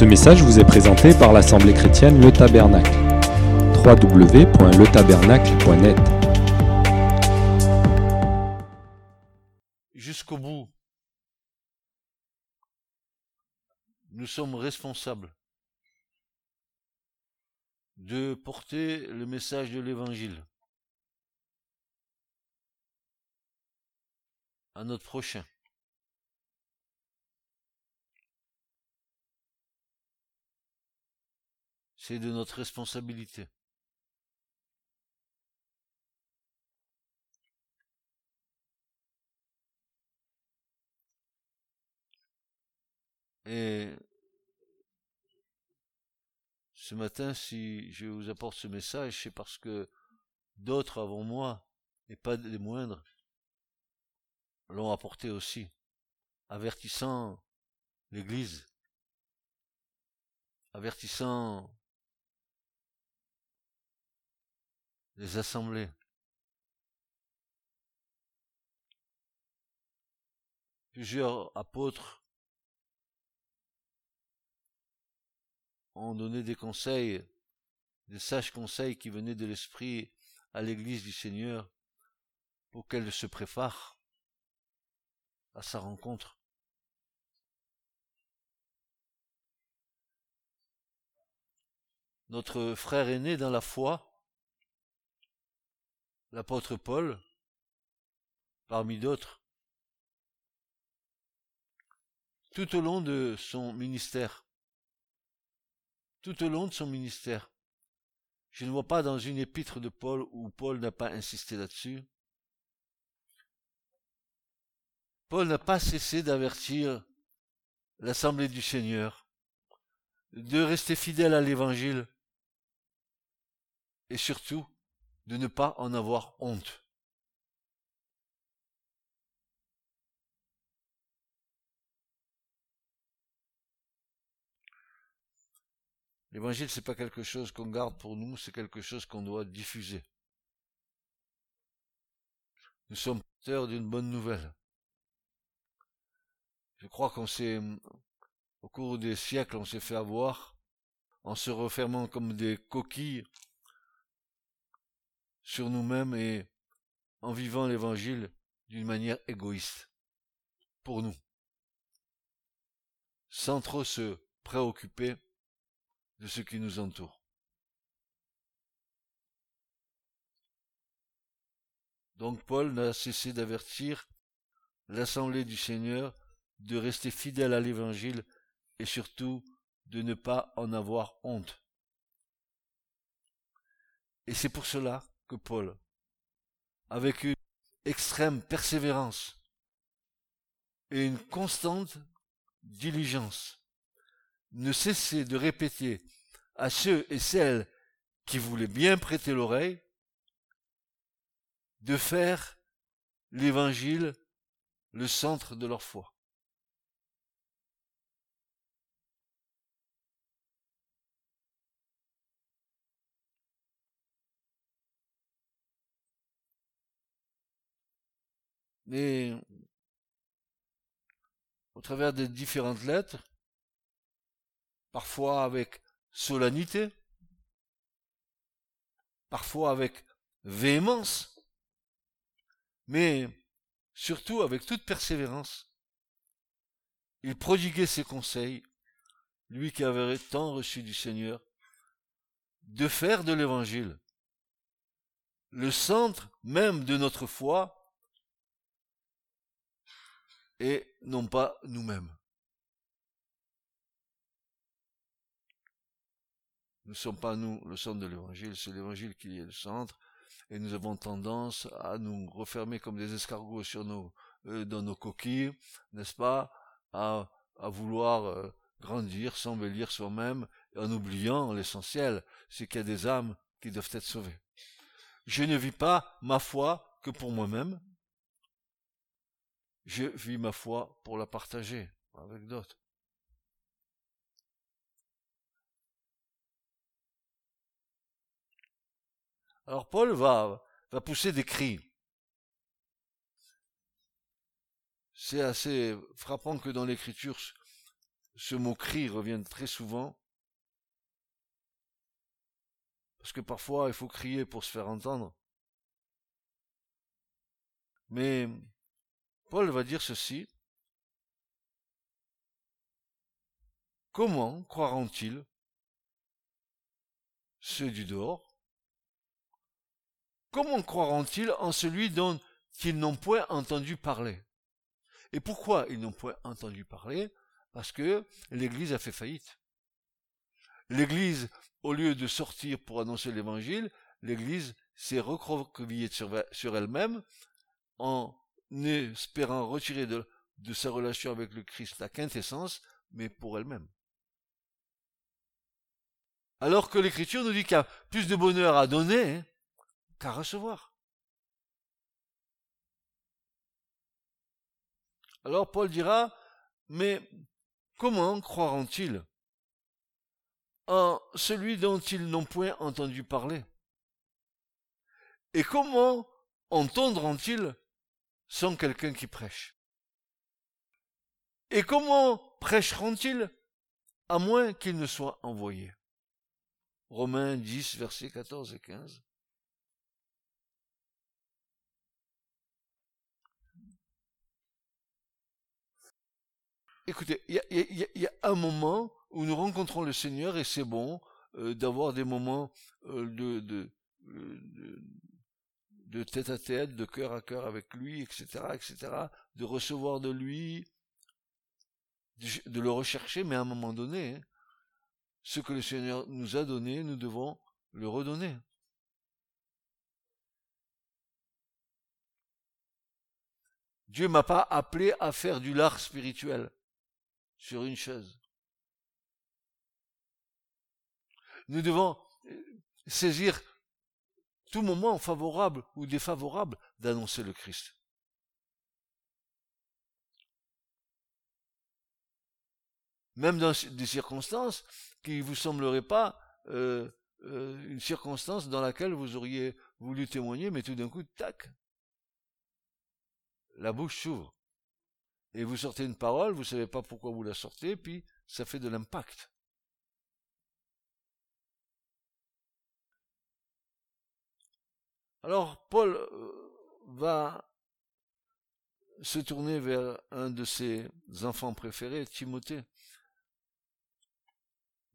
Ce message vous est présenté par l'Assemblée chrétienne Le Tabernacle. www.letabernacle.net Jusqu'au bout, nous sommes responsables de porter le message de l'Évangile à notre prochain. C'est de notre responsabilité. Et ce matin, si je vous apporte ce message, c'est parce que d'autres avant moi, et pas des moindres, l'ont apporté aussi, avertissant l'Église, avertissant les assemblées. Plusieurs apôtres ont donné des conseils, des sages conseils qui venaient de l'Esprit à l'Église du Seigneur pour qu'elle se prépare à sa rencontre. Notre frère aîné dans la foi, l'apôtre Paul, parmi d'autres, tout au long de son ministère, tout au long de son ministère, je ne vois pas dans une épître de Paul où Paul n'a pas insisté là-dessus, Paul n'a pas cessé d'avertir l'Assemblée du Seigneur de rester fidèle à l'Évangile et surtout de ne pas en avoir honte. L'évangile, c'est pas quelque chose qu'on garde pour nous, c'est quelque chose qu'on doit diffuser. Nous sommes porteurs d'une bonne nouvelle. Je crois qu'on s'est, au cours des siècles, on s'est fait avoir en se refermant comme des coquilles sur nous-mêmes et en vivant l'évangile d'une manière égoïste pour nous, sans trop se préoccuper de ce qui nous entoure. Donc Paul n'a cessé d'avertir l'assemblée du Seigneur de rester fidèle à l'évangile et surtout de ne pas en avoir honte. Et c'est pour cela Paul, avec une extrême persévérance et une constante diligence, ne cessait de répéter à ceux et celles qui voulaient bien prêter l'oreille de faire l'évangile le centre de leur foi. Mais au travers des différentes lettres, parfois avec solennité, parfois avec véhémence, mais surtout avec toute persévérance. Il prodiguait ses conseils, lui qui avait tant reçu du Seigneur, de faire de l'Évangile le centre même de notre foi et non pas nous-mêmes. Nous ne sommes pas nous le centre de l'évangile, c'est l'évangile qui est le centre, et nous avons tendance à nous refermer comme des escargots euh, dans nos coquilles, n'est-ce pas, à, à vouloir euh, grandir, s'embellir soi-même, en oubliant l'essentiel, c'est qu'il y a des âmes qui doivent être sauvées. Je ne vis pas ma foi que pour moi-même, je vis ma foi pour la partager avec d'autres. Alors Paul va, va pousser des cris. C'est assez frappant que dans l'écriture, ce mot cri revient très souvent. Parce que parfois il faut crier pour se faire entendre. Mais Paul va dire ceci. Comment croiront-ils ceux du dehors? Comment croiront-ils en celui dont ils n'ont point entendu parler? Et pourquoi ils n'ont point entendu parler? Parce que l'Église a fait faillite. L'Église, au lieu de sortir pour annoncer l'Évangile, l'Église s'est recroquevillée sur elle-même en espérant retirer de, sa relation avec le Christ la quintessence, mais pour elle-même. Alors que l'Écriture nous dit qu'il y a plus de bonheur à donner hein, qu'à recevoir. Alors Paul dira, mais comment croiront-ils en celui dont ils n'ont point entendu parler? Et comment entendront-ils sans quelqu'un qui prêche. Et comment prêcheront-ils à moins qu'ils ne soient envoyés? Romains 10, versets 14 et 15. Écoutez, il y, a, un moment où nous rencontrons le Seigneur et c'est bon euh, d'avoir des moments euh, de, de, de tête à tête, de cœur à cœur avec lui, etc., etc., de recevoir de lui, de le rechercher, mais à un moment donné, hein, ce que le Seigneur nous a donné, nous devons le redonner. Dieu m'a pas appelé à faire du lard spirituel sur une chaise. Nous devons saisir tout moment favorable ou défavorable d'annoncer le Christ. Même dans des circonstances qui ne vous sembleraient pas euh, euh, une circonstance dans laquelle vous auriez voulu témoigner, mais tout d'un coup, tac, la bouche s'ouvre. Et vous sortez une parole, vous ne savez pas pourquoi vous la sortez, puis ça fait de l'impact. Alors Paul euh, va se tourner vers un de ses enfants préférés, Timothée.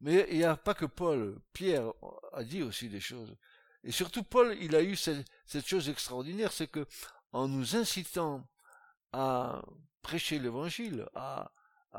Mais il n'y a pas que Paul, Pierre a dit aussi des choses. Et surtout Paul, il a eu cette, chose extraordinaire, c'est que en nous incitant à prêcher l'évangile, à,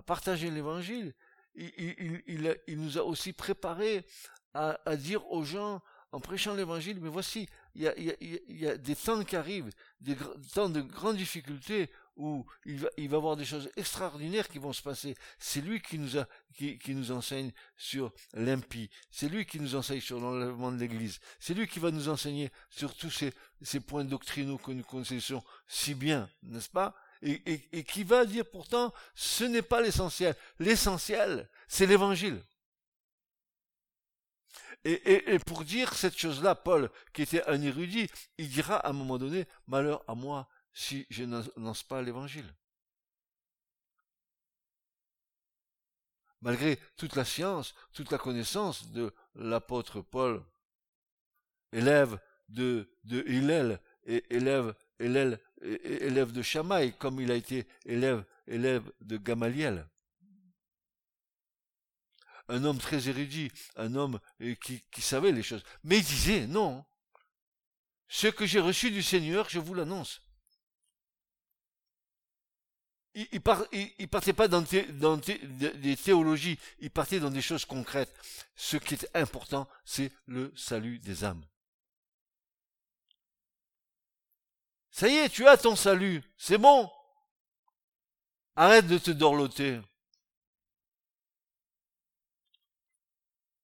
partager l'évangile, il, nous a aussi préparé à, à dire aux gens, en prêchant l'évangile, mais voici, il y, a, des temps qui arrivent, des temps de grandes difficultés où il va, il avoir des choses extraordinaires qui vont se passer. C'est lui qui nous, enseigne sur l'impie. C'est lui qui nous enseigne sur l'enlèvement de l'Église. C'est lui qui va nous enseigner sur tous ces, points doctrinaux que nous connaissons si bien, n'est-ce pas? Et qui va dire pourtant, ce n'est pas l'essentiel. L'essentiel, c'est l'Évangile. Et, pour dire cette chose-là, Paul, qui était un érudit, il dira à un moment donné, malheur à moi si je n'annonce pas l'évangile. Malgré toute la science, toute la connaissance de l'apôtre Paul, élève de, Hillel et élève, élève, de Shamaï, comme il a été élève, élève de Gamaliel un homme très érudit, un homme euh, qui, savait les choses. Mais il disait, non, ce que j'ai reçu du Seigneur, je vous l'annonce. Il, il, partait pas dans, dans des théologies, il partait dans des choses concrètes. Ce qui est important, c'est le salut des âmes. Ça y est, tu as ton salut, c'est bon. Arrête de te dorloter.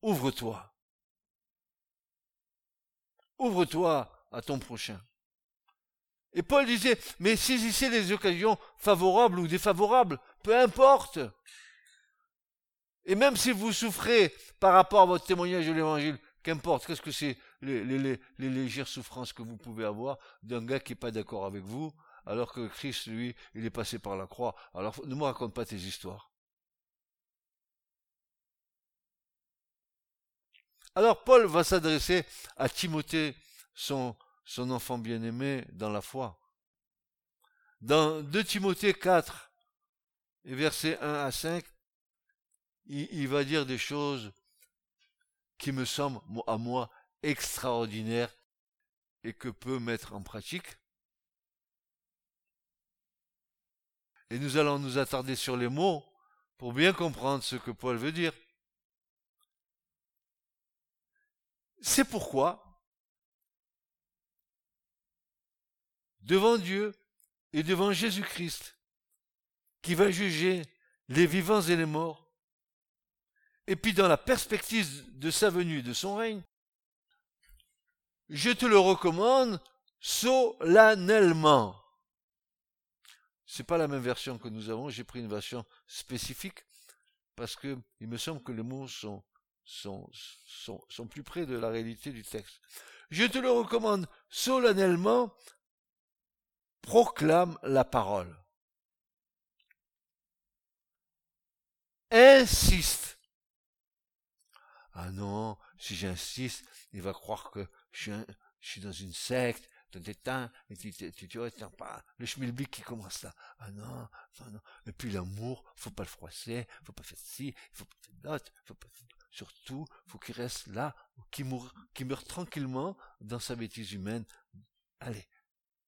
Ouvre-toi. Ouvre-toi à ton prochain. Et Paul disait, mais saisissez les occasions favorables ou défavorables, peu importe. Et même si vous souffrez par rapport à votre témoignage de l'évangile, qu'importe, qu'est-ce que c'est les, légères souffrances que vous pouvez avoir d'un gars qui n'est pas d'accord avec vous, alors que Christ, lui, il est passé par la croix. Alors ne me raconte pas tes histoires. Alors Paul va s'adresser à Timothée, son, enfant bien-aimé dans la foi. Dans 2 Timothée 4, et versets 1 à 5, il, il va dire des choses qui me semblent à moi extraordinaires et que peut mettre en pratique. Et nous allons nous attarder sur les mots pour bien comprendre ce que Paul veut dire. C'est pourquoi, devant Dieu et devant Jésus-Christ, qui va juger les vivants et les morts, et puis dans la perspective de sa venue, de son règne, je te le recommande solennellement. C'est pas la même version que nous avons, j'ai pris une version spécifique parce que il me semble que les mots sont sont, sont, sont plus près de la réalité du texte. Je te le recommande solennellement, proclame la parole. Insiste. Ah non, si j'insiste, il va croire que je suis, dans une secte, tu, tu, tu, vois, pas, le schmilblick qui commence là. Ah non, non, non. Et puis l'amour, faut pas le froisser, faut pas faire ci, faut pas faire d'autre, faut pas, surtout, faut qu'il reste là, qu'il meurt tranquillement dans sa bêtise humaine. Allez,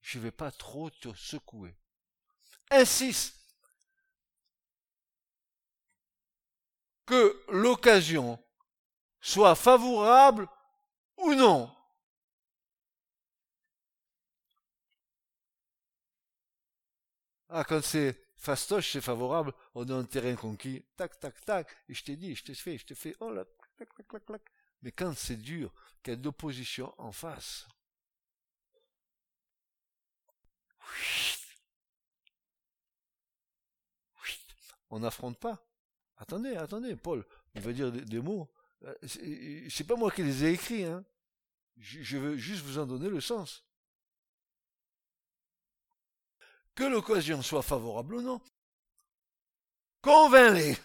je vais pas trop te secouer. Insiste que l'occasion soit favorable ou non. Ah, quand c'est fastoche, c'est favorable, on a un terrain conquis, tac, tac, tac, et je t'ai dit, je te fais, je te fais, oh là, clac, clac, clac, clac. Mais quand c'est dur, qu'il y a de en face, on n'affronte pas. Attendez, attendez, Paul, il va dire des, mots. Euh, c'est pas moi qui les ai écrits, hein. Je veux juste vous en donner le sens. Que l'occasion soit favorable ou non, convainc-les.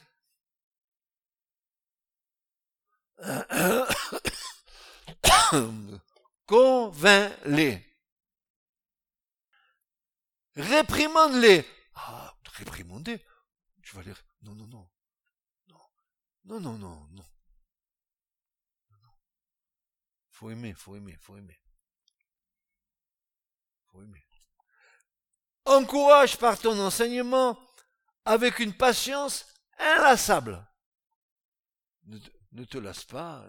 convainc-les. Réprimande-les. Ah, réprimander. Tu vas dire, non, non, non. Non, non, non, non, non. Faut aimer, faut aimer, faut aimer. Faut aimer encourage par ton enseignement avec une patience inlassable. Ne, te lasse pas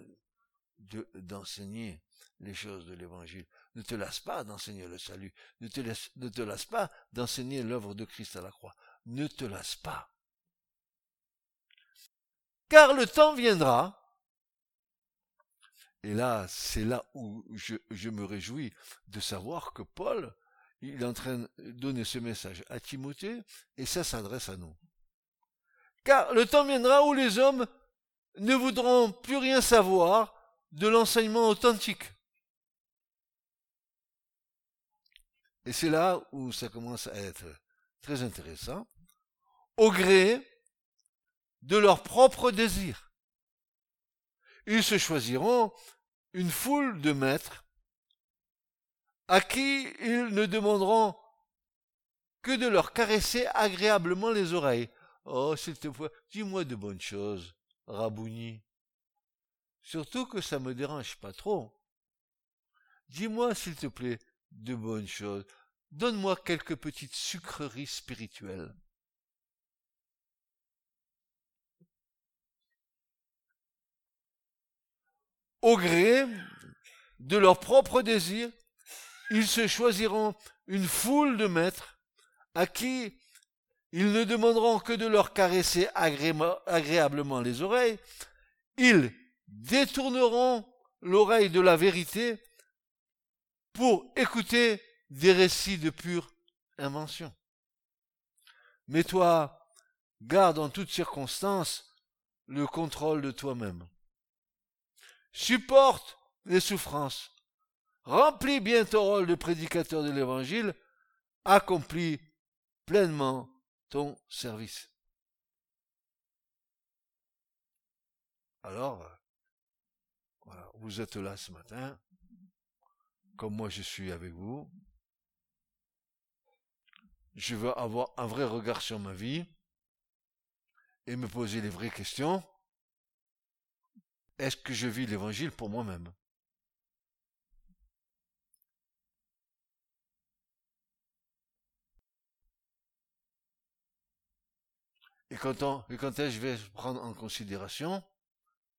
d'enseigner les choses de l'évangile. Ne te lasse pas d'enseigner le salut. Ne te, lasse pas d'enseigner l'œuvre de Christ à la croix. Ne te lasse pas. Car le temps viendra, et là, c'est là où je me réjouis de savoir que Paul il est en train de donner ce message à Timothée, et ça s'adresse à nous. Car le temps viendra où les hommes ne voudront plus rien savoir de l'enseignement authentique. Et c'est là où ça commence à être très intéressant, au gré de leurs propres désirs. Ils se choisiront une foule de maîtres à qui ils ne demanderont que de leur caresser agréablement les oreilles. Oh, s'il te plaît, dis-moi de bonnes choses, Rabouni. Surtout que ça me dérange pas trop. Dis-moi, s'il te plaît, de bonnes choses. Donne-moi quelques petites sucreries spirituelles. Au gré de leurs propres désirs, ils se choisiront une foule de maîtres à qui ils ne demanderont que de leur caresser agréablement les oreilles, ils détourneront l'oreille de la vérité pour écouter des récits de pure invention. Mais toi, garde en toutes circonstances le contrôle de toi-même. Supporte les souffrances remplis bien ton rôle de prédicateur de l'évangile, accomplis pleinement ton service. Alors, vous êtes là ce matin, comme moi je suis avec vous. Je veux avoir un vrai regard sur ma vie et me poser les vraies questions. Est-ce que je vis l'évangile pour moi-même? Et quand, et quand est-ce que je vais prendre en considération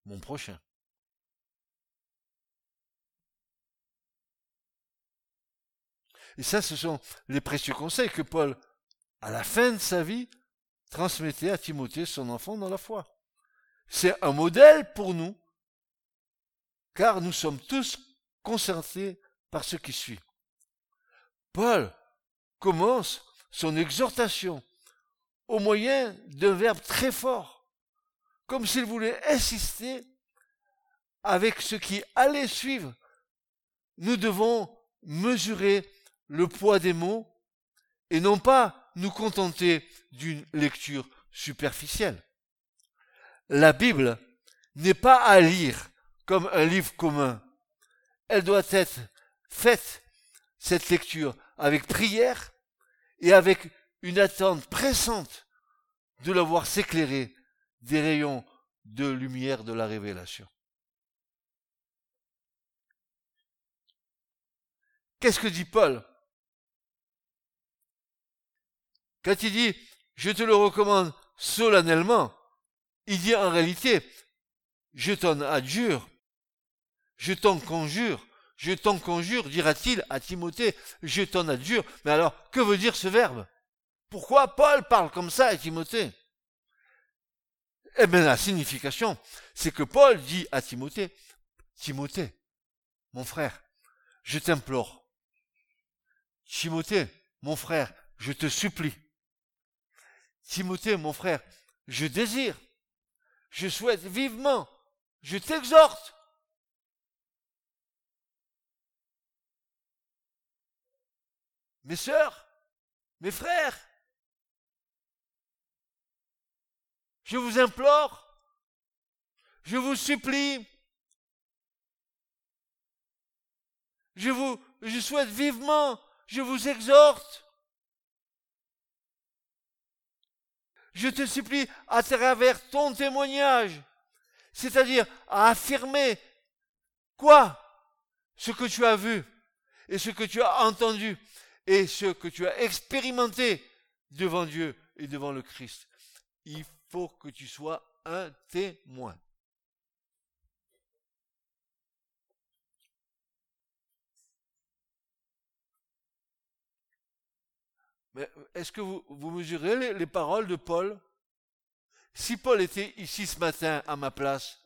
mon prochain? Et ça, ce sont les précieux conseils que Paul, à la fin de sa vie, transmettait à Timothée, son enfant, dans la foi. C'est un modèle pour nous, car nous sommes tous concernés par ce qui suit. Paul commence son exhortation au moyen d'un verbe très fort, comme s'il voulait insister avec ce qui allait suivre. Nous devons mesurer le poids des mots et non pas nous contenter d'une lecture superficielle. La Bible n'est pas à lire comme un livre commun. Elle doit être faite, cette lecture, avec prière et avec une attente pressante de la voir s'éclairer des rayons de lumière de la révélation. Qu'est-ce que dit Paul? Quand il dit je te le recommande solennellement, il dit en réalité je t'en adjure, je t'en conjure, je t'en conjure, dira-t-il à Timothée, je t'en adjure. Mais alors, que veut dire ce verbe? Pourquoi Paul parle comme ça à Timothée? Eh bien, la signification, c'est que Paul dit à Timothée, Timothée, mon frère, je t'implore. Timothée, mon frère, je te supplie. Timothée, mon frère, je désire, je souhaite vivement, je t'exhorte. Mes sœurs, mes frères, je vous implore, je vous supplie, je vous, je souhaite vivement, je vous exhorte. Je te supplie, à travers ton témoignage, c'est-à-dire à affirmer quoi? Ce que tu as vu et ce que tu as entendu et ce que tu as expérimenté devant Dieu et devant le Christ. Faut que tu sois un témoin. Mais est-ce que vous, mesurez les paroles de Paul? Si Paul était ici ce matin à ma place,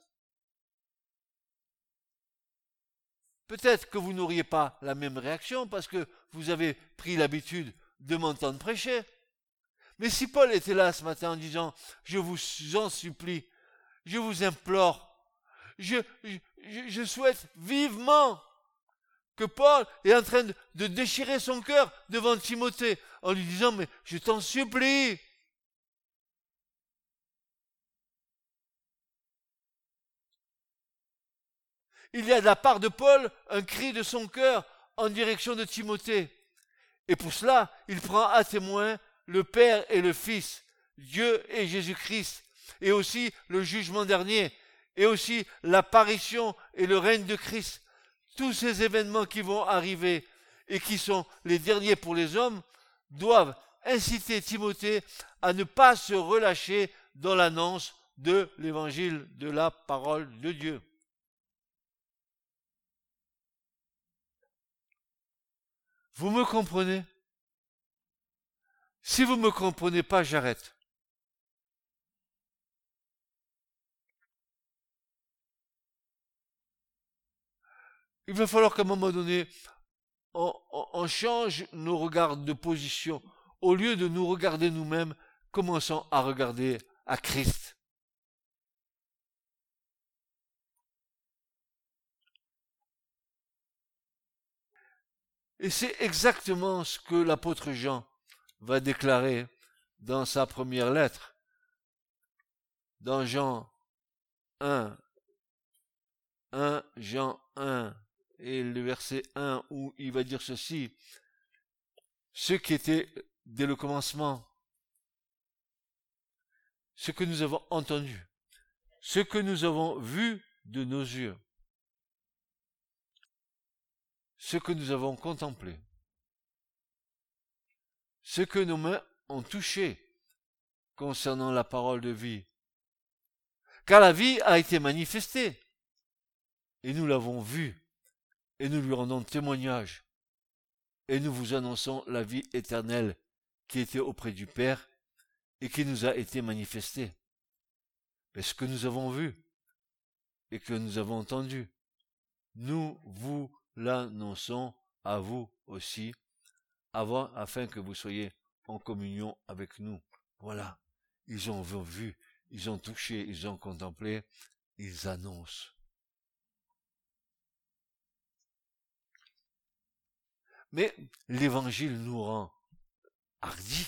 peut-être que vous n'auriez pas la même réaction parce que vous avez pris l'habitude de m'entendre prêcher. Mais si Paul était là ce matin en disant, je vous en supplie, je vous implore, je, souhaite vivement que Paul est en train de, déchirer son cœur devant Timothée en lui disant, mais je t'en supplie. Il y a de la part de Paul un cri de son cœur en direction de Timothée. Et pour cela, il prend à témoin le Père et le Fils, Dieu et Jésus-Christ, et aussi le jugement dernier, et aussi l'apparition et le règne de Christ tous ces événements qui vont arriver et qui sont les derniers pour les hommes doivent inciter Timothée à ne pas se relâcher dans l'annonce de l'évangile de la parole de Dieu. Vous me comprenez? Si vous ne me comprenez pas, j'arrête. Il va falloir qu'à un moment donné, on, change nos regards de position. Au lieu de nous regarder nous-mêmes, commençons à regarder à Christ. Et c'est exactement ce que l'apôtre Jean va déclarer dans sa première lettre. Dans Jean 1, 1 Jean 1 et le verset 1 où il va dire ceci. Ce qui était dès le commencement, ce que nous avons entendu, ce que nous avons vu de nos yeux, ce que nous avons contemplé, ce que nos mains ont touché concernant la parole de vie. Car la vie a été manifestée, et nous l'avons vue, et nous lui rendons témoignage, et nous vous annonçons la vie éternelle qui était auprès du Père et qui nous a été manifestée. Mais ce que nous avons vu et que nous avons entendu, nous vous l'annonçons à vous aussi, avant, afin que vous soyez en communion avec nous. Voilà. Ils ont vu, ils ont touché, ils ont contemplé, ils annoncent. Mais l'évangile nous rend hardis.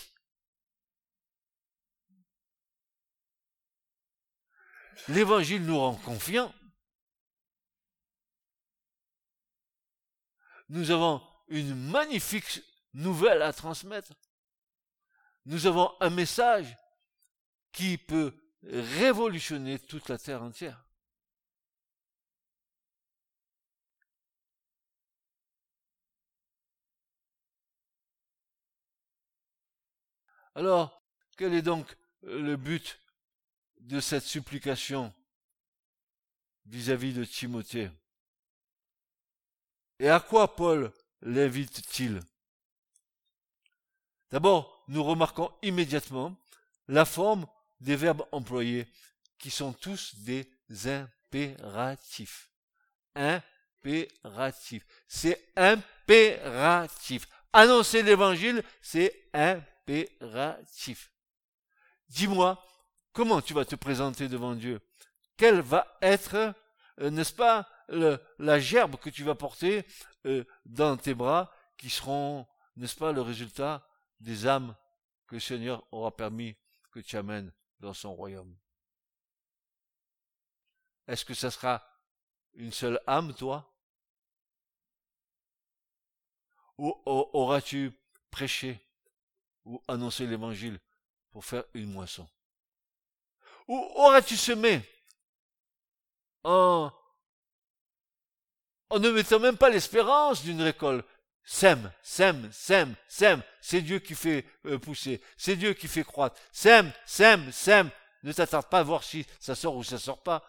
L'évangile nous rend confiants. Nous avons une magnifique nouvelle à transmettre. Nous avons un message qui peut révolutionner toute la terre entière. Alors, quel est donc le but de cette supplication vis-à-vis de Timothée? Et à quoi Paul l'invite-t-il? D'abord, nous remarquons immédiatement la forme des verbes employés, qui sont tous des impératifs. Impératifs. C'est impératif. Annoncer l'évangile, c'est impératif. Dis-moi, comment tu vas te présenter devant Dieu? Quelle va être, euh, n'est-ce pas, la gerbe que tu vas porter euh, dans tes bras, qui seront, n'est-ce pas, le résultat des âmes que le Seigneur aura permis que tu amènes dans son royaume. Est-ce que ça sera une seule âme, toi? Ou auras-tu prêché ou annoncé l'évangile pour faire une moisson? Ou auras-tu semé en, en ne mettant même pas l'espérance d'une récolte? Sème, sème, sème, sème. C'est Dieu qui fait euh, pousser. C'est Dieu qui fait croître. Sème, sème, sème. Ne t'attarde pas à voir si ça sort ou ça sort pas.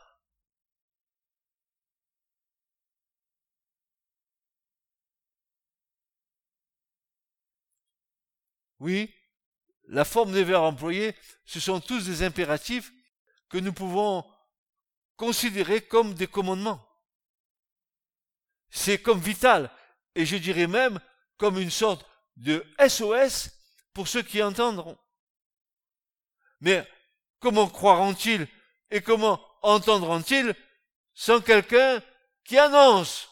Oui, la forme des verbes employés, ce sont tous des impératifs que nous pouvons considérer comme des commandements. C'est comme vital et je dirais même comme une sorte de SOS pour ceux qui entendront. Mais comment croiront-ils et comment entendront-ils sans quelqu'un qui annonce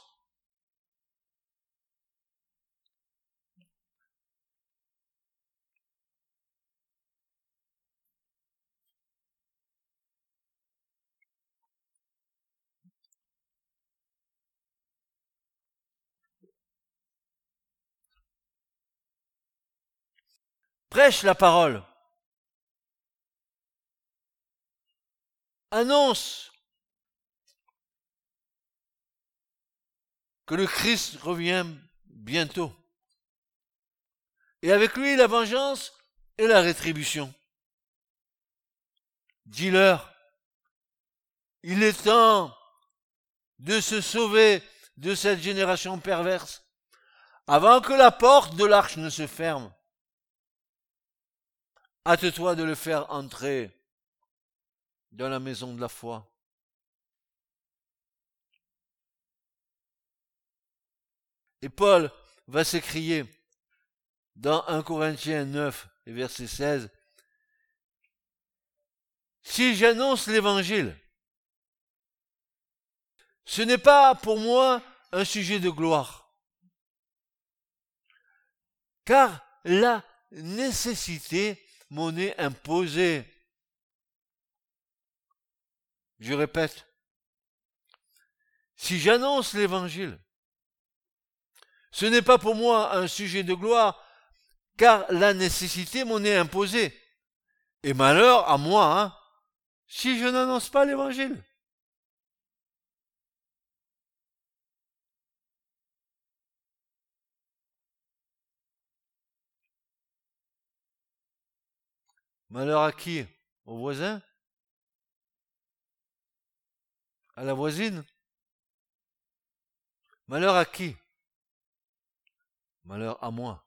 Prêche la parole. Annonce que le Christ revient bientôt. Et avec lui la vengeance et la rétribution. Dis-leur, il est temps de se sauver de cette génération perverse avant que la porte de l'arche ne se ferme. Hâte-toi de le faire entrer dans la maison de la foi. Et Paul va s'écrier dans 1 Corinthiens 9 et verset 16, Si j'annonce l'évangile, ce n'est pas pour moi un sujet de gloire, car la nécessité monnaie imposée. Je répète, si j'annonce l'évangile, ce n'est pas pour moi un sujet de gloire, car la nécessité m'en est imposée. Et malheur à moi, hein, si je n'annonce pas l'évangile. Malheur à qui? Au voisin? À la voisine? Malheur à qui? Malheur à moi,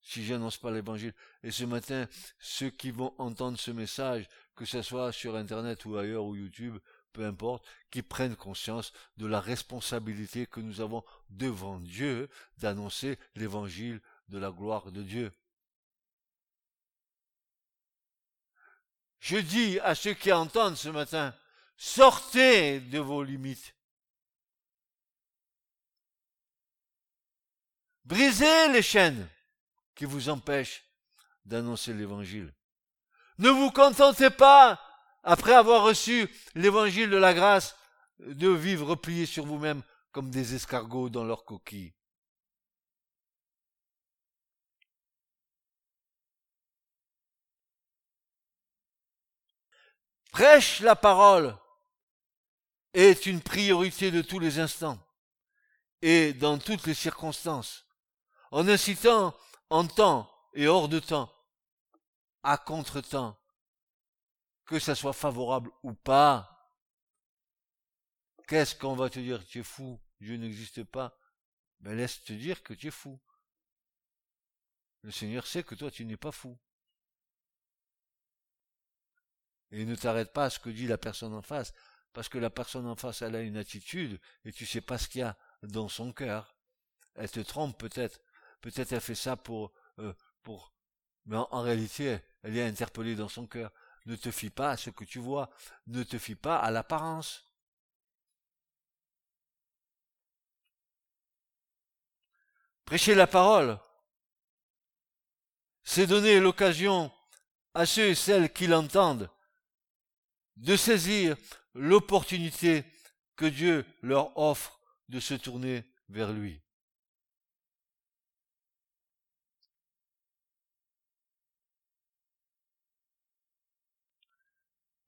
si je n'annonce pas l'évangile. Et ce matin, ceux qui vont entendre ce message, que ce soit sur Internet ou ailleurs ou YouTube, peu importe, qui prennent conscience de la responsabilité que nous avons devant Dieu d'annoncer l'évangile de la gloire de Dieu. Je dis à ceux qui entendent ce matin, sortez de vos limites. Brisez les chaînes qui vous empêchent d'annoncer l'évangile. Ne vous contentez pas, après avoir reçu l'évangile de la grâce, de vivre repliés sur vous-même comme des escargots dans leur coquille. Prêche la parole est une priorité de tous les instants et dans toutes les circonstances, en incitant en temps et hors de temps, à contre-temps, que ça soit favorable ou pas. Qu'est-ce qu'on va te dire Tu es fou, Dieu n'existe pas? Ben laisse te dire que tu es fou. Le Seigneur sait que toi tu n'es pas fou. Et ne t'arrête pas à ce que dit la personne en face, parce que la personne en face, elle a une attitude, et tu sais pas ce qu'il y a dans son cœur. Elle te trompe peut-être. Peut-être elle fait ça pour, euh, pour, mais en, réalité, elle est interpellée dans son cœur. Ne te fie pas à ce que tu vois. Ne te fie pas à l'apparence. Prêcher la parole, c'est donner l'occasion à ceux et celles qui l'entendent de saisir l'opportunité que Dieu leur offre de se tourner vers lui.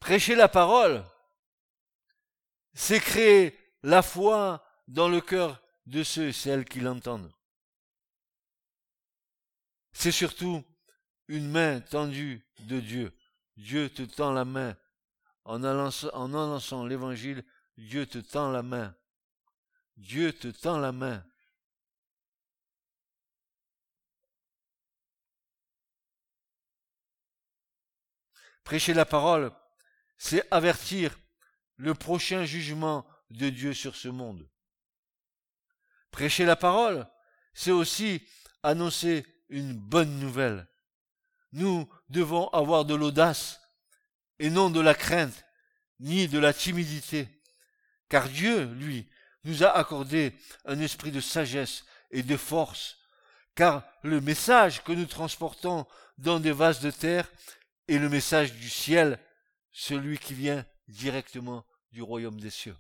Prêcher la parole, c'est créer la foi dans le cœur de ceux et celles qui l'entendent. C'est surtout une main tendue de Dieu. Dieu te tend la main en annonçant, l'évangile, Dieu te tend la main. Dieu te tend la main. Prêcher la parole, c'est avertir le prochain jugement de Dieu sur ce monde. Prêcher la parole, c'est aussi annoncer une bonne nouvelle. Nous devons avoir de l'audace et non de la crainte, ni de la timidité. Car Dieu, lui, nous a accordé un esprit de sagesse et de force, car le message que nous transportons dans des vases de terre est le message du ciel, celui qui vient directement du royaume des cieux.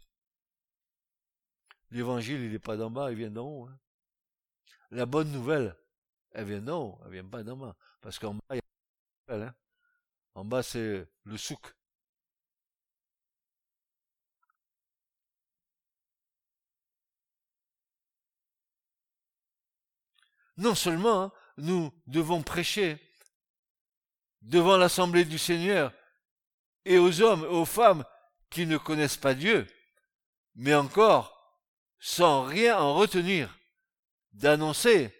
L'évangile, il n'est pas d'en bas, il vient d'en haut. Hein. La bonne nouvelle, elle vient d'en haut, elle vient pas d'en bas. Parce qu'en bas, il y a hein. En bas, c'est le souk. Non seulement hein, nous devons prêcher devant l'assemblée du Seigneur et aux hommes et aux femmes qui ne connaissent pas Dieu, mais encore, sans rien en retenir, d'annoncer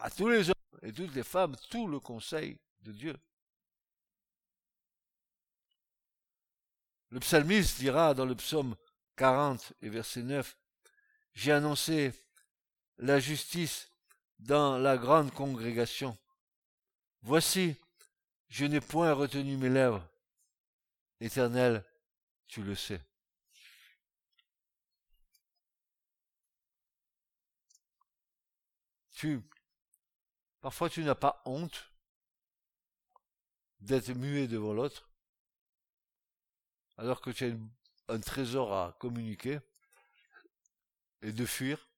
à tous les hommes et toutes les femmes tout le conseil de Dieu. Le psalmiste dira dans le psaume 40 et verset 9, J'ai annoncé la justice dans la grande congrégation. Voici, je n'ai point retenu mes lèvres. Éternel, tu le sais. Tu, parfois tu n'as pas honte d'être muet devant l'autre alors que tu as un trésor à communiquer, et de fuir.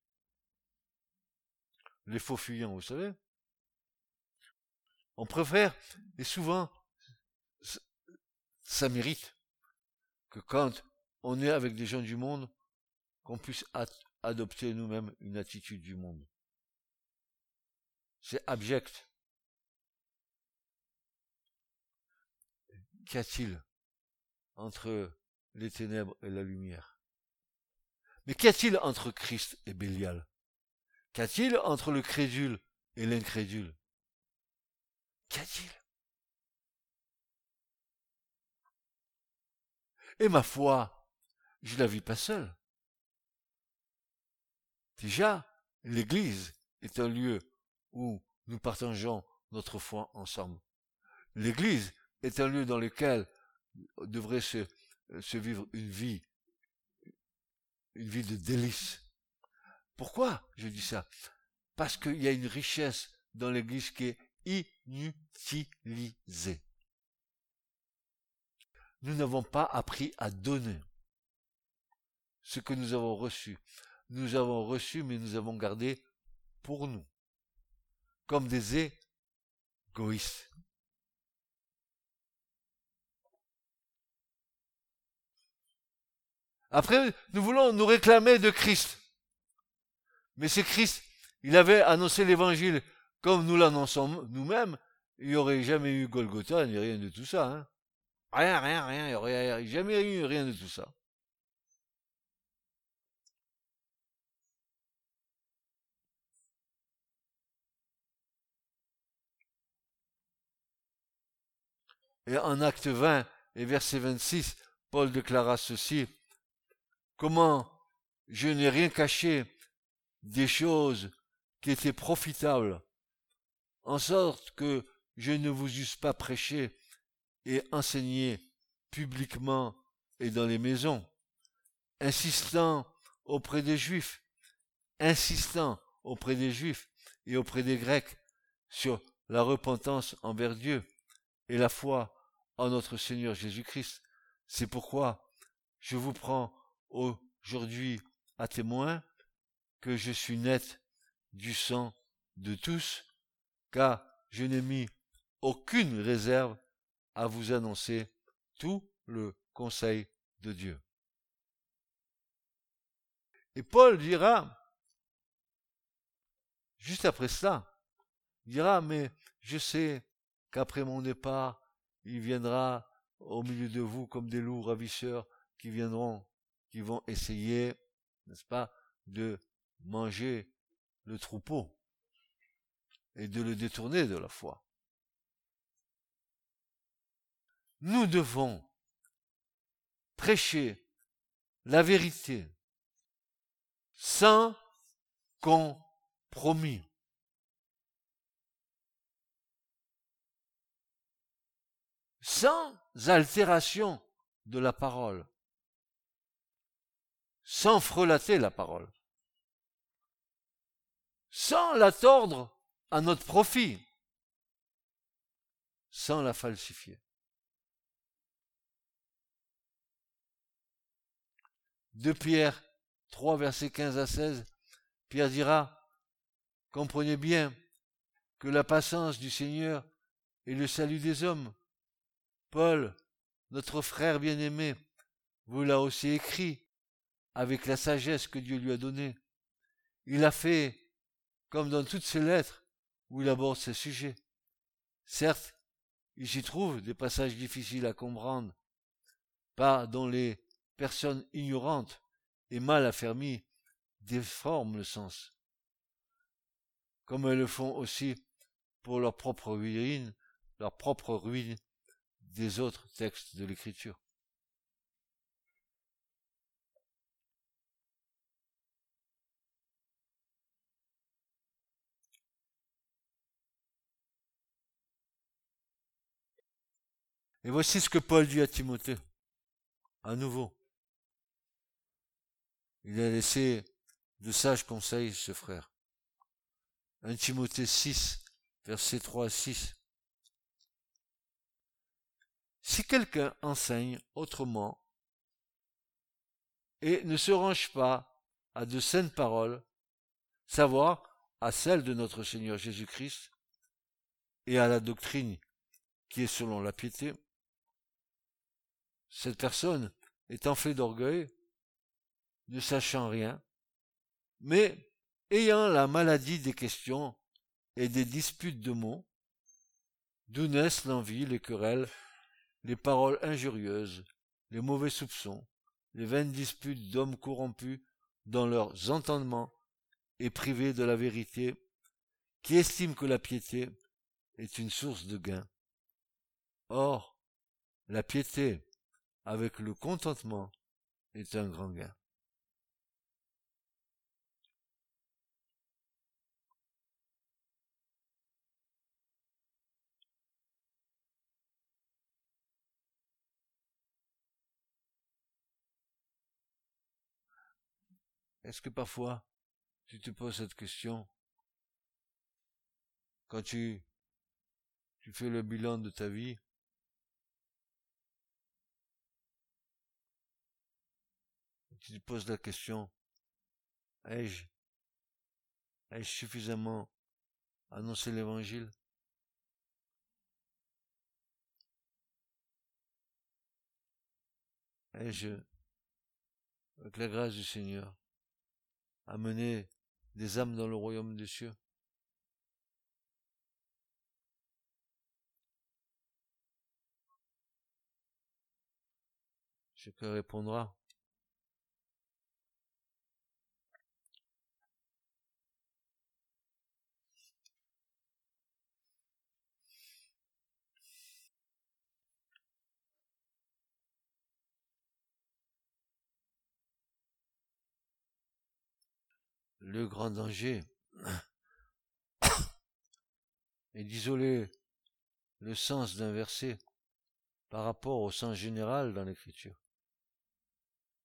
Les faux fuyants, vous savez. On préfère, et souvent, ça mérite que quand on est avec des gens du monde, qu'on puisse adopter nous-mêmes une attitude du monde. C'est abject. Qu'y a-t-il? Entre les ténèbres et la lumière Mais qu'y a-t-il entre Christ et Bélial? Qu'y a-t-il entre le crédule et l'incrédule? Qu'y a-t-il? Et ma foi, je la vis pas seule. Déjà, l'Église est un lieu où nous partageons notre foi ensemble. L'Église est un lieu dans lequel devrait se, se vivre une vie, une vie de délices. Pourquoi je dis ça? Parce qu'il y a une richesse dans l'Église qui est inutilisée. Nous n'avons pas appris à donner ce que nous avons reçu. Nous avons reçu, mais nous avons gardé pour nous, comme des égoïstes. Après, nous voulons nous réclamer de Christ. Mais c'est Christ, il avait annoncé l'évangile comme nous l'annonçons nous-mêmes, il n'y aurait jamais eu Golgotha, ni rien de tout ça. Hein. Rien, rien, rien, il n'y aurait jamais eu rien de tout ça. Et en acte 20 et verset 26, Paul déclara ceci. Comment je n'ai rien caché des choses qui étaient profitables, en sorte que je ne vous eusse pas prêché et enseigné publiquement et dans les maisons, insistant auprès des Juifs, insistant auprès des Juifs et auprès des Grecs sur la repentance envers Dieu et la foi en notre Seigneur Jésus-Christ. C'est pourquoi je vous prends aujourd'hui à témoin que je suis net du sang de tous, car je n'ai mis aucune réserve à vous annoncer tout le conseil de Dieu. Et Paul dira, juste après cela, il dira, mais je sais qu'après mon départ, il viendra au milieu de vous comme des loups ravisseurs qui viendront qui vont essayer, n'est-ce pas, de manger le troupeau et de le détourner de la foi. Nous devons prêcher la vérité sans compromis. Sans altération de la parole sans frelater la parole, sans la tordre à notre profit, sans la falsifier. De Pierre 3, versets 15 à 16, Pierre dira, comprenez bien que la patience du Seigneur est le salut des hommes. Paul, notre frère bien-aimé, vous l'a aussi écrit, avec la sagesse que Dieu lui a donnée. Il a fait comme dans toutes ses lettres où il aborde ces sujets. Certes, il s'y trouve des passages difficiles à comprendre, pas dont les personnes ignorantes et mal affermies déforment le sens, comme elles le font aussi pour leur propre ruine, leur propre ruine des autres textes de l'Écriture. Et voici ce que Paul dit à Timothée. À nouveau. Il a laissé de sages conseils, ce frère. 1 Timothée 6, versets 3 à 6. Si quelqu'un enseigne autrement et ne se range pas à de saines paroles, savoir à celle de notre Seigneur Jésus-Christ et à la doctrine qui est selon la piété, cette personne est enflée d'orgueil, ne sachant rien, mais ayant la maladie des questions et des disputes de mots, d'où naissent l'envie, les querelles, les paroles injurieuses, les mauvais soupçons, les vaines disputes d'hommes corrompus dans leurs entendements et privés de la vérité, qui estiment que la piété est une source de gain. Or, la piété avec le contentement est un grand gain. Est-ce que parfois tu te poses cette question? Quand tu, tu fais le bilan de ta vie tu poses la question ai-je ai-je suffisamment annoncé l'évangile? Ai-je avec la grâce du Seigneur amené des âmes dans le royaume des cieux? Chacun répondra. Le grand danger est d'isoler le sens d'un verset par rapport au sens général dans l'écriture.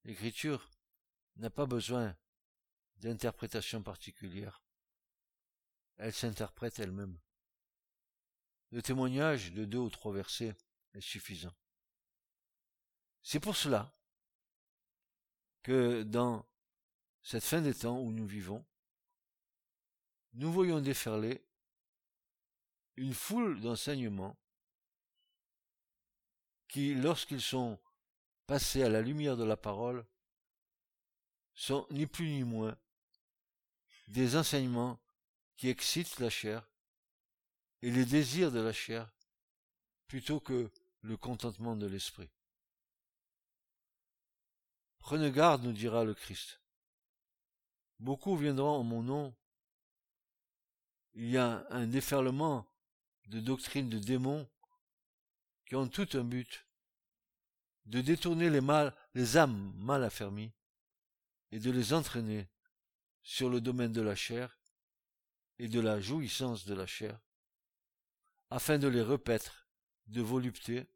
L'écriture n'a pas besoin d'interprétation particulière. Elle s'interprète elle-même. Le témoignage de deux ou trois versets est suffisant. C'est pour cela que dans cette fin des temps où nous vivons, nous voyons déferler une foule d'enseignements qui, lorsqu'ils sont passés à la lumière de la parole, sont ni plus ni moins des enseignements qui excitent la chair et les désirs de la chair plutôt que le contentement de l'esprit. Prenez garde, nous dira le Christ. Beaucoup viendront en mon nom. Il y a un déferlement de doctrines de démons qui ont tout un but de détourner les mal, les âmes mal affermies et de les entraîner sur le domaine de la chair et de la jouissance de la chair, afin de les repaître de volupté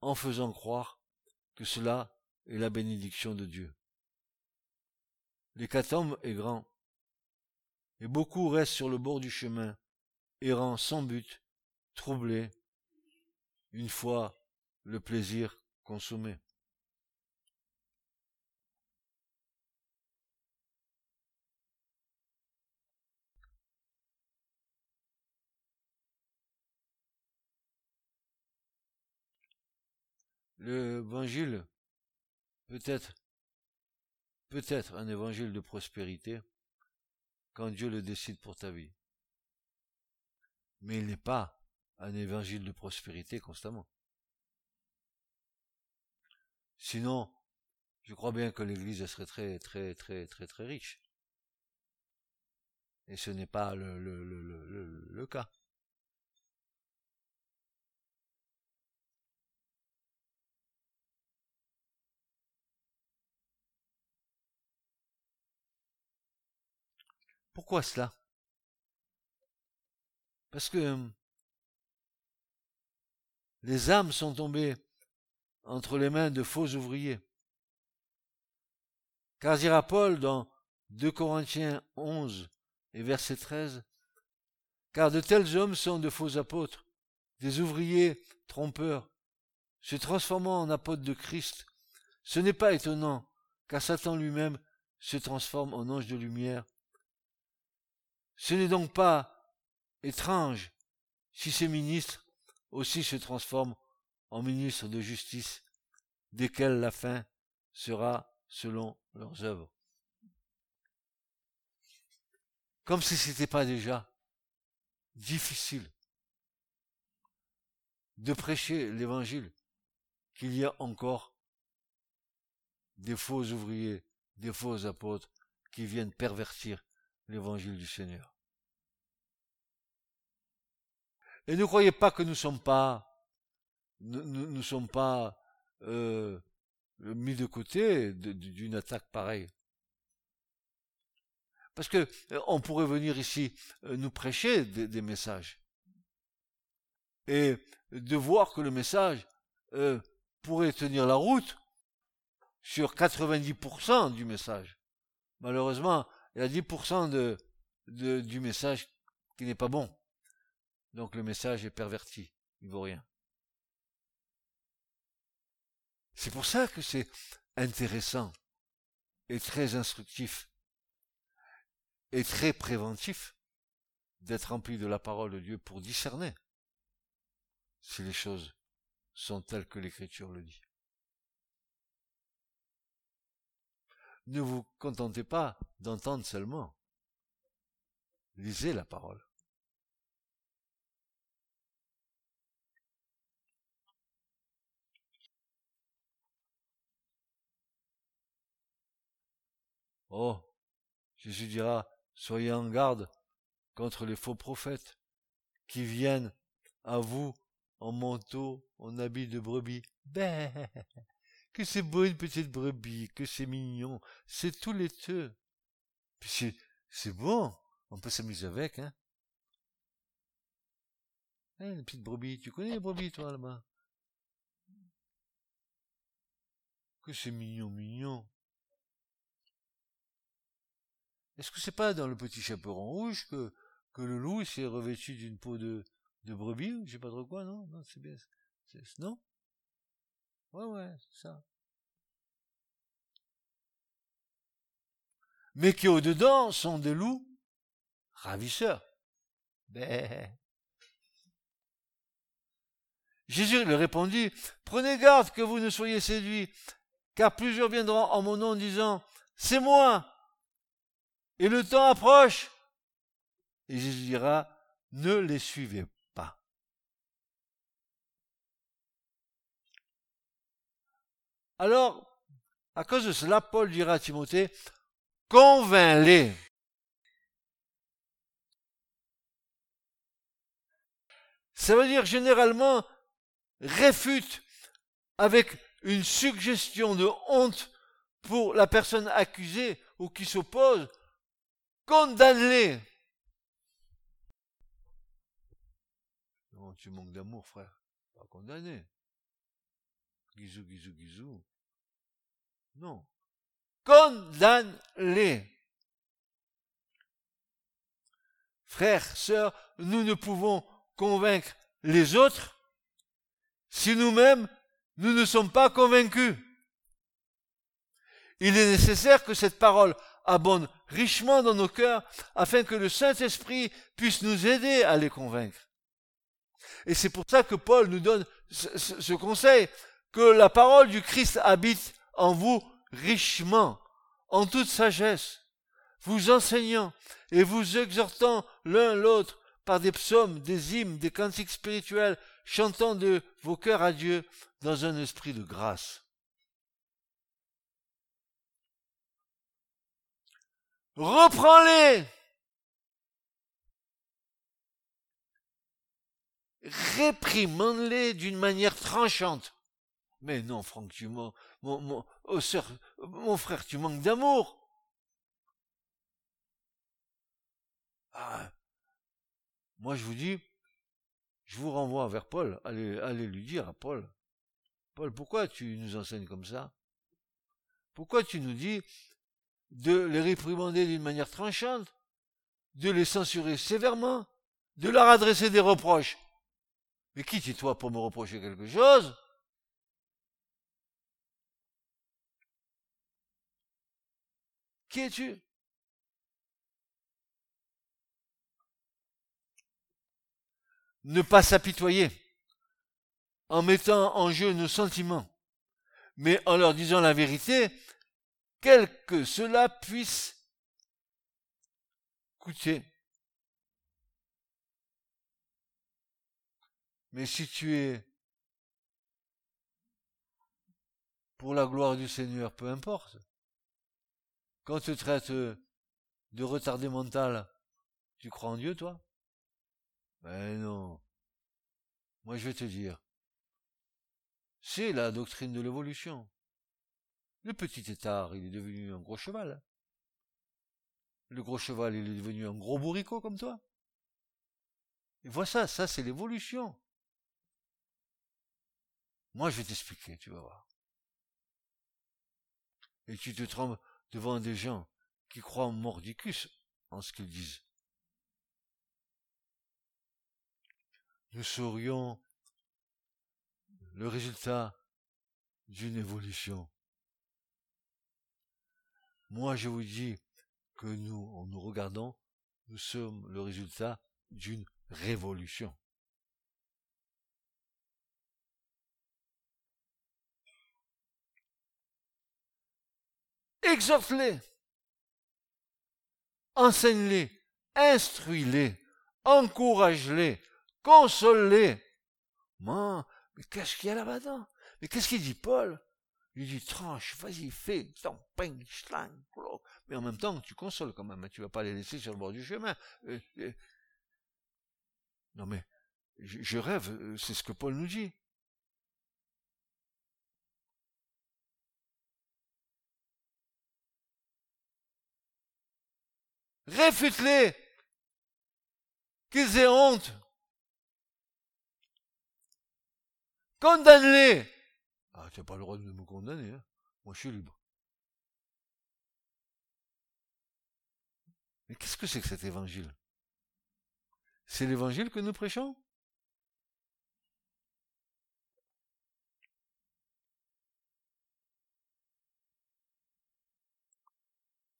en faisant croire que cela est la bénédiction de Dieu. L'hécatombe est grand, et beaucoup restent sur le bord du chemin, errant sans but, troublés, une fois le plaisir consommé. L'évangile peut être peut-être un évangile de prospérité quand Dieu le décide pour ta vie. Mais il n'est pas un évangile de prospérité constamment. Sinon, je crois bien que l'Église serait très, très, très, très, très riche. Et ce n'est pas le, le, cas. Pourquoi cela? Parce que les âmes sont tombées entre les mains de faux ouvriers. Car dira Paul dans 2 Corinthiens 11 et verset 13, car de tels hommes sont de faux apôtres, des ouvriers trompeurs, se transformant en apôtres de Christ. Ce n'est pas étonnant, car Satan lui-même se transforment en anges de lumière. Ce n'est donc pas étrange si ces ministres aussi se transforment en ministres de justice, desquels la fin sera selon leurs œuvres. Comme si ce n'était pas déjà difficile de prêcher l'évangile, qu'il y a encore des faux ouvriers, des faux apôtres qui viennent pervertir l'évangile du Seigneur. Et ne croyez pas que nous ne sommes pas, nous, sommes pas euh, mis de côté d'une attaque pareille. Parce que euh, on pourrait venir ici euh, nous prêcher des, messages et de voir que le message pourrait tenir la route sur 90% du message. Malheureusement, il y a 10% de, de, du message qui n'est pas bon. Donc le message est perverti, il vaut rien. C'est pour ça que c'est intéressant et très instructif et très préventif d'être rempli de la parole de Dieu pour discerner si les choses sont telles que l'Écriture le dit. Ne vous contentez pas d'entendre seulement. Lisez la parole. Oh, Jésus dira, soyez en garde contre les faux prophètes qui viennent à vous en manteau, en habit de brebis. Ben, que c'est beau une petite brebis, que c'est mignon, c'est tout laiteux. Puis c'est, bon, on peut s'amuser avec, hein. Hein, une petite brebis, tu connais les brebis, toi, là-bas? Que c'est mignon, mignon. Est-ce que c'est pas dans le petit chaperon rouge que, le loup s'est revêtu d'une peau de, de brebis, je sais pas trop quoi, non? Non, c'est bien, non? Ouais, ouais, c'est ça. Mais qui au-dedans sont des loups ravisseurs. Ben. Jésus leur répondit, prenez garde que vous ne soyez séduits, car plusieurs viendront en mon nom disant, c'est moi. Et le temps approche. Et Jésus dira, ne les suivez Alors, à cause de cela, Paul dira à Timothée, convainc-les. Ça veut dire généralement réfute avec une suggestion de honte pour la personne accusée ou qui s'oppose, condamne-les. Tu manques d'amour, frère. Pas condamné. Non. Condamne-les. Frères, sœurs, nous ne pouvons convaincre les autres si nous-mêmes, nous ne sommes pas convaincus. Il est nécessaire que cette parole abonde richement dans nos cœurs afin que le Saint-Esprit puisse nous aider à les convaincre. Et c'est pour ça que Paul nous donne ce, conseil que la parole du Christ habite en vous richement, en toute sagesse, vous enseignant et vous exhortant l'un l'autre par des psaumes, des hymnes, des cantiques spirituels, chantant de vos cœurs à Dieu dans un esprit de grâce. Reprends-les. Réprimande-les d'une manière tranchante. Mais non, Franck, tu mon, mon, oh, mon frère, tu manques d'amour. Ah, moi, je vous dis, je vous renvoie vers Paul. Allez, lui dire à Paul. Paul, pourquoi tu nous enseignes comme ça? Pourquoi tu nous dis de les réprimander d'une manière tranchante, de les censurer sévèrement, de leur adresser des reproches? Mais qui es toi pour me reprocher quelque chose? Qui es-tu Ne pas s'apitoyer en mettant en jeu nos sentiments, mais en leur disant la vérité, quel que cela puisse coûter. Mais si tu es pour la gloire du Seigneur, peu importe. Quand on te traite de retardé mental, tu crois en Dieu, toi? Ben non. Moi, je vais te dire, c'est la doctrine de l'évolution. Le petit étard, il est devenu un gros cheval. Le gros cheval, il est devenu un gros bourricot comme toi. Et vois ça, ça c'est l'évolution. Moi, je vais t'expliquer, tu vas voir. Et tu te trompes devant des gens qui croient en mordicus en ce qu'ils disent. Nous serions le résultat d'une évolution. Moi, je vous dis que nous, en nous regardant, nous sommes le résultat d'une révolution. Exhorte-les, enseigne-les, instruis-les, encourage-les, console-les. Mais qu'est-ce qu'il y a là-bas Mais qu'est-ce qu'il dit Paul? Il dit tranche, vas-y, fais, mais en même temps, tu consoles quand même, hein, tu vas pas les laisser sur le bord du chemin. Euh, euh. Non mais, je rêve, euh, c'est ce que Paul nous dit. Réfute-les. Qu'ils aient honte. Condamne-les. Ah, tu n'as pas le droit de me condamner. Hein. Moi, je suis libre. Mais qu'est-ce que c'est que cet évangile? C'est l'évangile que nous prêchons?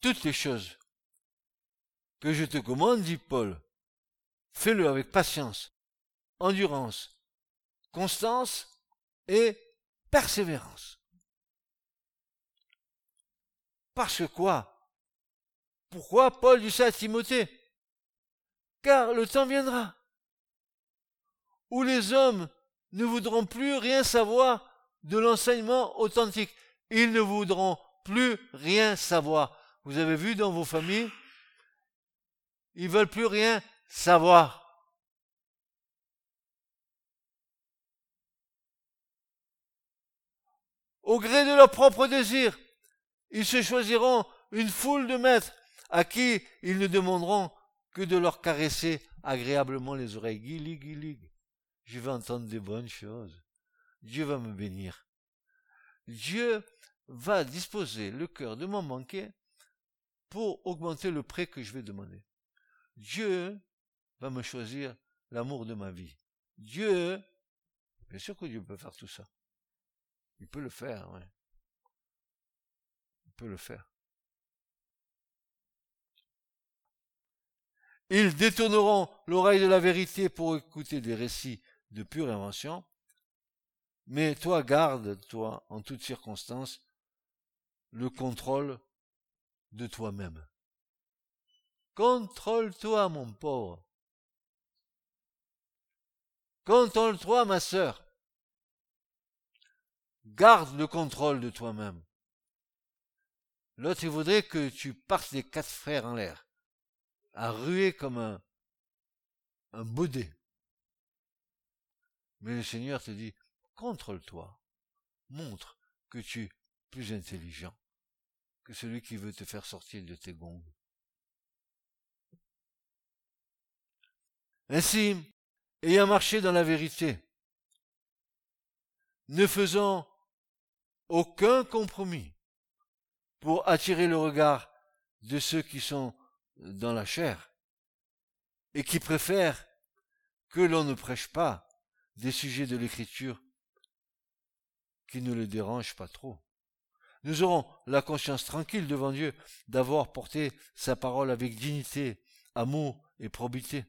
Toutes les choses que je te commande, dit Paul, fais-le avec patience, endurance, constance et persévérance. Parce quoi? Pourquoi Paul dit ça à Timothée? Car le temps viendra où les hommes ne voudront plus rien savoir de l'enseignement authentique. Ils ne voudront plus rien savoir. Vous avez vu dans vos familles ils veulent plus rien savoir. Au gré de leurs propres désirs, ils se choisiront une foule de maîtres à qui ils ne demanderont que de leur caresser agréablement les oreilles. Guili, guili. Je vais entendre des bonnes choses. Dieu va me bénir. Dieu va disposer le cœur de mon banquier pour augmenter le prêt que je vais demander. Dieu va me choisir l'amour de ma vie. Dieu, bien sûr que Dieu peut faire tout ça. Il peut le faire, ouais. Il peut le faire. Ils détourneront l'oreille de la vérité pour écouter des récits de pure invention. Mais toi, garde, toi, en toutes circonstances, le contrôle de toi-même. Contrôle-toi, mon pauvre. Contrôle-toi, ma sœur. Garde le contrôle de toi-même. L'autre, il voudrait que tu partes des quatre frères en l'air, à ruer comme un, un baudet. Mais le Seigneur te dit, contrôle-toi, montre que tu es plus intelligent que celui qui veut te faire sortir de tes gongs. Ainsi, ayant marché dans la vérité, ne faisant aucun compromis pour attirer le regard de ceux qui sont dans la chair et qui préfèrent que l'on ne prêche pas des sujets de l'écriture qui ne les dérangent pas trop. Nous aurons la conscience tranquille devant Dieu d'avoir porté sa parole avec dignité, amour et probité,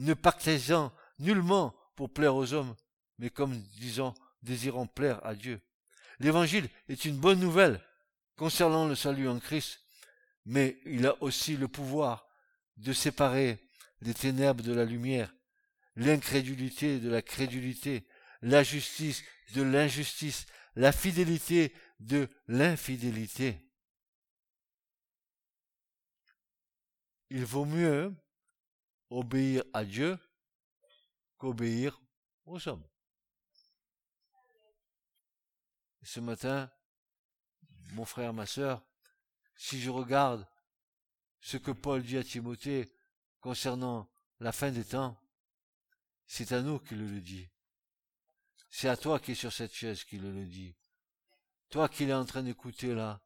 ne pactisant nullement pour plaire aux hommes, mais comme disant, désirant plaire à Dieu. L'évangile est une bonne nouvelle concernant le salut en Christ, mais il a aussi le pouvoir de séparer les ténèbres de la lumière, l'incrédulité de la crédulité, la justice de l'injustice, la fidélité de l'infidélité. Il vaut mieux obéir à Dieu qu'obéir aux hommes. Ce matin, mon frère, ma sœur, si je regarde ce que Paul dit à Timothée concernant la fin des temps, c'est à nous qu'il le dit. C'est à toi qui es sur cette chaise qu'il le dit. Toi qui es en train d'écouter là,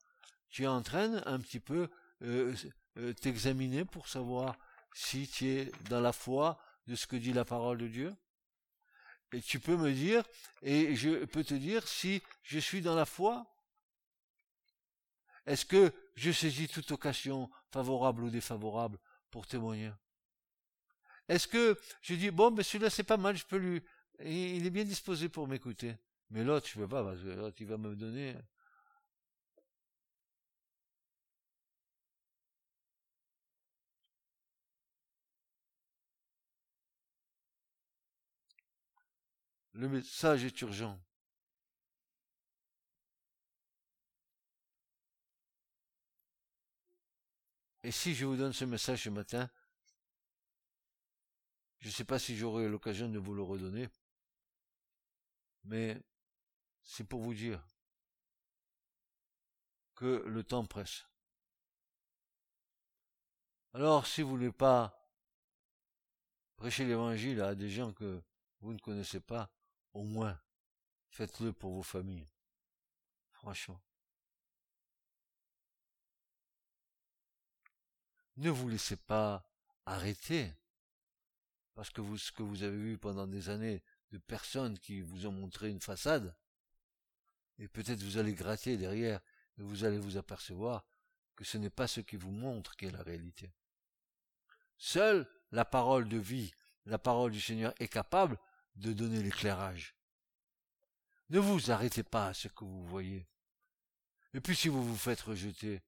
tu es en train un petit peu euh, euh, t'examiner pour savoir si tu es dans la foi de ce que dit la parole de Dieu. Et tu peux me dire, et je peux te dire si je suis dans la foi. Est-ce que je saisis toute occasion, favorable ou défavorable, pour témoigner? Est-ce que je dis, bon, mais celui-là c'est pas mal, je peux lui... il est bien disposé pour m'écouter. Mais l'autre, je peux pas, parce que l'autre, il va me donner... Le message est urgent. Et si je vous donne ce message ce matin, je ne sais pas si j'aurai l'occasion de vous le redonner, mais c'est pour vous dire que le temps presse. Alors, si vous voulez pas prêcher l'évangile à des gens que vous ne connaissez pas, au moins, faites-le pour vos familles. Franchement. Ne vous laissez pas arrêter. Parce que vous, ce que vous avez vu pendant des années de personnes qui vous ont montré une façade, et peut-être vous allez gratter derrière, et vous allez vous apercevoir que ce n'est pas ce qui vous montre qui est la réalité. Seule la parole de vie, la parole du Seigneur est capable de donner l'éclairage. Ne vous arrêtez pas à ce que vous voyez. Et puis si vous vous faites rejeter,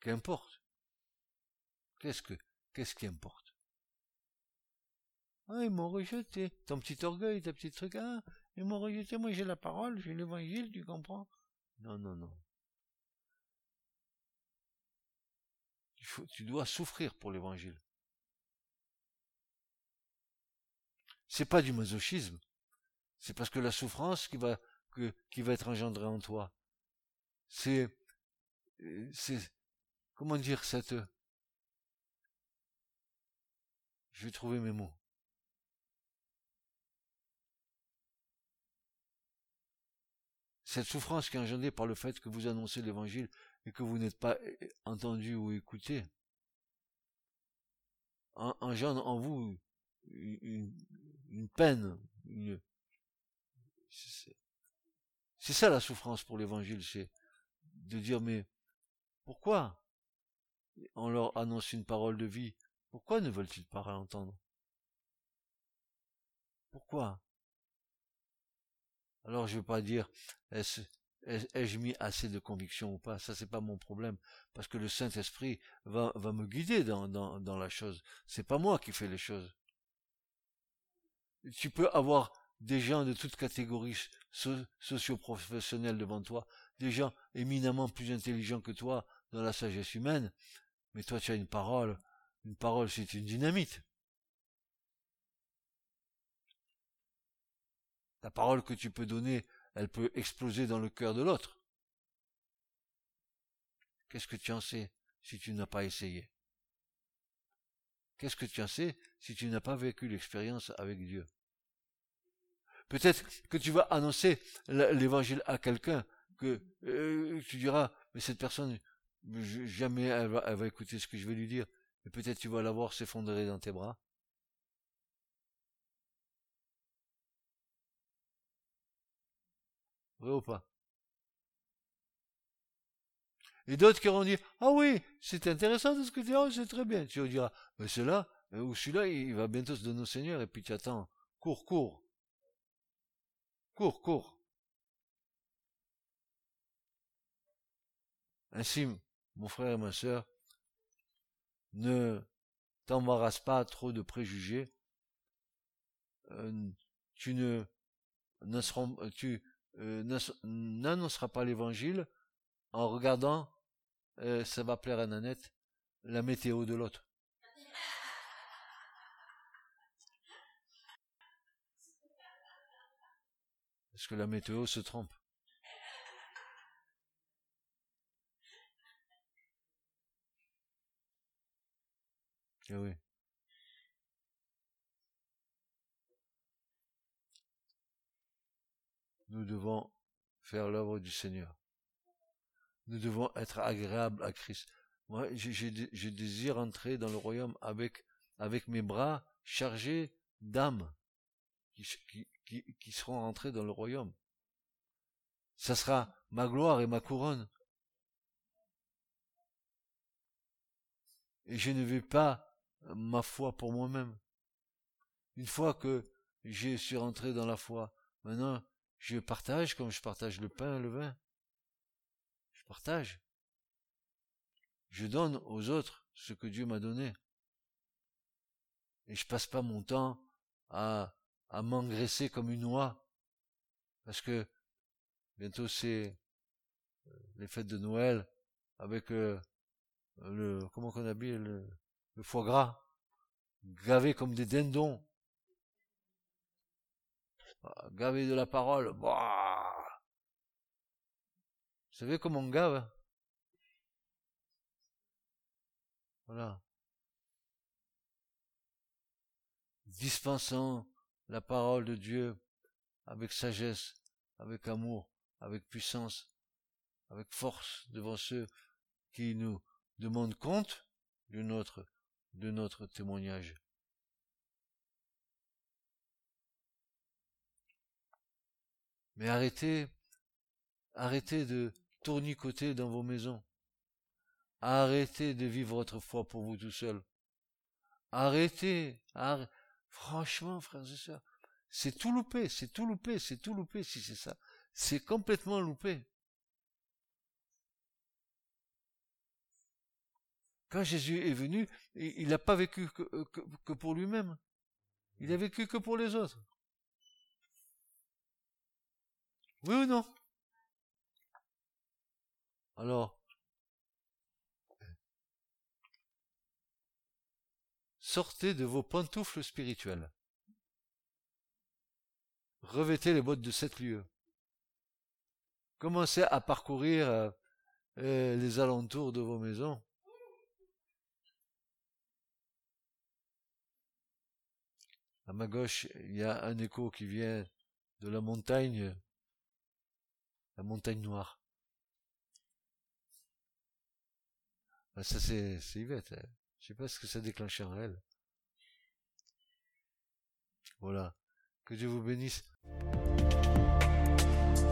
qu'importe. Qu'est-ce que, qu'est-ce qui importe? Ah, ils m'ont rejeté. Ton petit orgueil, ta petite truc, ah, ils m'ont rejeté, moi j'ai la parole, j'ai l'évangile, tu comprends? Non, non, non. tu dois souffrir pour l'évangile. C'est pas du masochisme. C'est parce que la souffrance qui va, qui va être engendrée en toi. C'est, c'est, comment dire cette, je vais trouver mes mots. Cette souffrance qui est engendrée par le fait que vous annoncez l'évangile et que vous n'êtes pas entendu ou écouté, engendre en vous une, une peine, c'est ça la souffrance pour l'évangile, c'est de dire mais pourquoi on leur annonce une parole de vie, pourquoi ne veulent-ils pas réentendre? Pourquoi? Alors je ne veux pas dire ai-je mis assez de conviction ou pas, ça c'est pas mon problème, parce que le Saint-Esprit va, va me guider dans, dans, dans la chose. C'est pas moi qui fais les choses tu peux avoir des gens de toutes catégories socio-professionnelles devant toi, des gens éminemment plus intelligents que toi dans la sagesse humaine, mais toi tu as une parole, une parole c'est une dynamite. La parole que tu peux donner, elle peut exploser dans le cœur de l'autre. Qu'est-ce que tu en sais si tu n'as pas essayé? Qu'est-ce que tu en sais si tu n'as pas vécu l'expérience avec Dieu? Peut-être que tu vas annoncer l'évangile à quelqu'un, que euh, tu diras, mais cette personne, jamais elle va, elle va écouter ce que je vais lui dire, et peut-être tu vas la voir s'effondrer dans tes bras. Vrai ou pas? Et d'autres qui auront dit, ah oui, c'est intéressant de ce que tu dis, c'est très bien. Tu diras, mais celui-là, euh, ou celui-là, il va bientôt se donner au Seigneur, et puis tu attends, cours, cours. Cours, cours. Ainsi, mon frère et ma sœur, ne t'embarrasse pas trop de préjugés. Euh, tu ne euh, n'annonceras pas l'évangile en regardant, euh, ça va plaire à Nanette, la météo de l'autre. Parce que la météo se trompe? Eh oui. Nous devons faire l'œuvre du Seigneur. Nous devons être agréables à Christ. Moi, je, désire entrer dans le royaume avec, mes bras chargés d'âmes qui, seront rentrés dans le royaume. Ça sera ma gloire et ma couronne. Et je ne vais pas ma foi pour moi-même. Une fois que je suis rentré dans la foi, maintenant, je partage comme je partage le pain et le vin. Partage. Je donne aux autres ce que Dieu m'a donné. Et je passe pas mon temps à, à m'engraisser comme une oie. Parce que bientôt c'est euh, les fêtes de Noël avec euh, le, comment qu'on habille le, le foie gras, gavé comme des dindons, ah, gavé de la parole. Bah. Vous savez comment on gave Voilà. Dispensant la parole de Dieu avec sagesse, avec amour, avec puissance, avec force devant ceux qui nous demandent compte de notre de notre témoignage. Mais arrêtez, arrêtez de tournicoter dans vos maisons. Arrêtez de vivre votre foi pour vous tout seul. Arrêtez, franchement, frères et sœurs, c'est tout loupé, c'est tout loupé, c'est tout loupé si c'est ça. C'est complètement loupé. Quand Jésus est venu, il n'a pas vécu que, pour lui-même. Il a vécu que pour les autres. Oui ou non? Alors, sortez de vos pantoufles spirituelles. Revêtez les bottes de sept lieux. Commencez à parcourir euh, euh, les alentours de vos maisons. À ma gauche, il y a un écho qui vient de la montagne, la montagne noire. Ah, ça, c'est, Yvette. Hein. Je sais pas ce que ça déclenche en elle. Voilà. Que Dieu vous bénisse.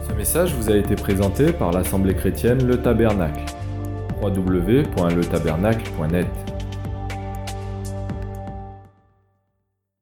Ce message vous a été présenté par l'Assemblée chrétienne Le Tabernacle. www.letabernacle.net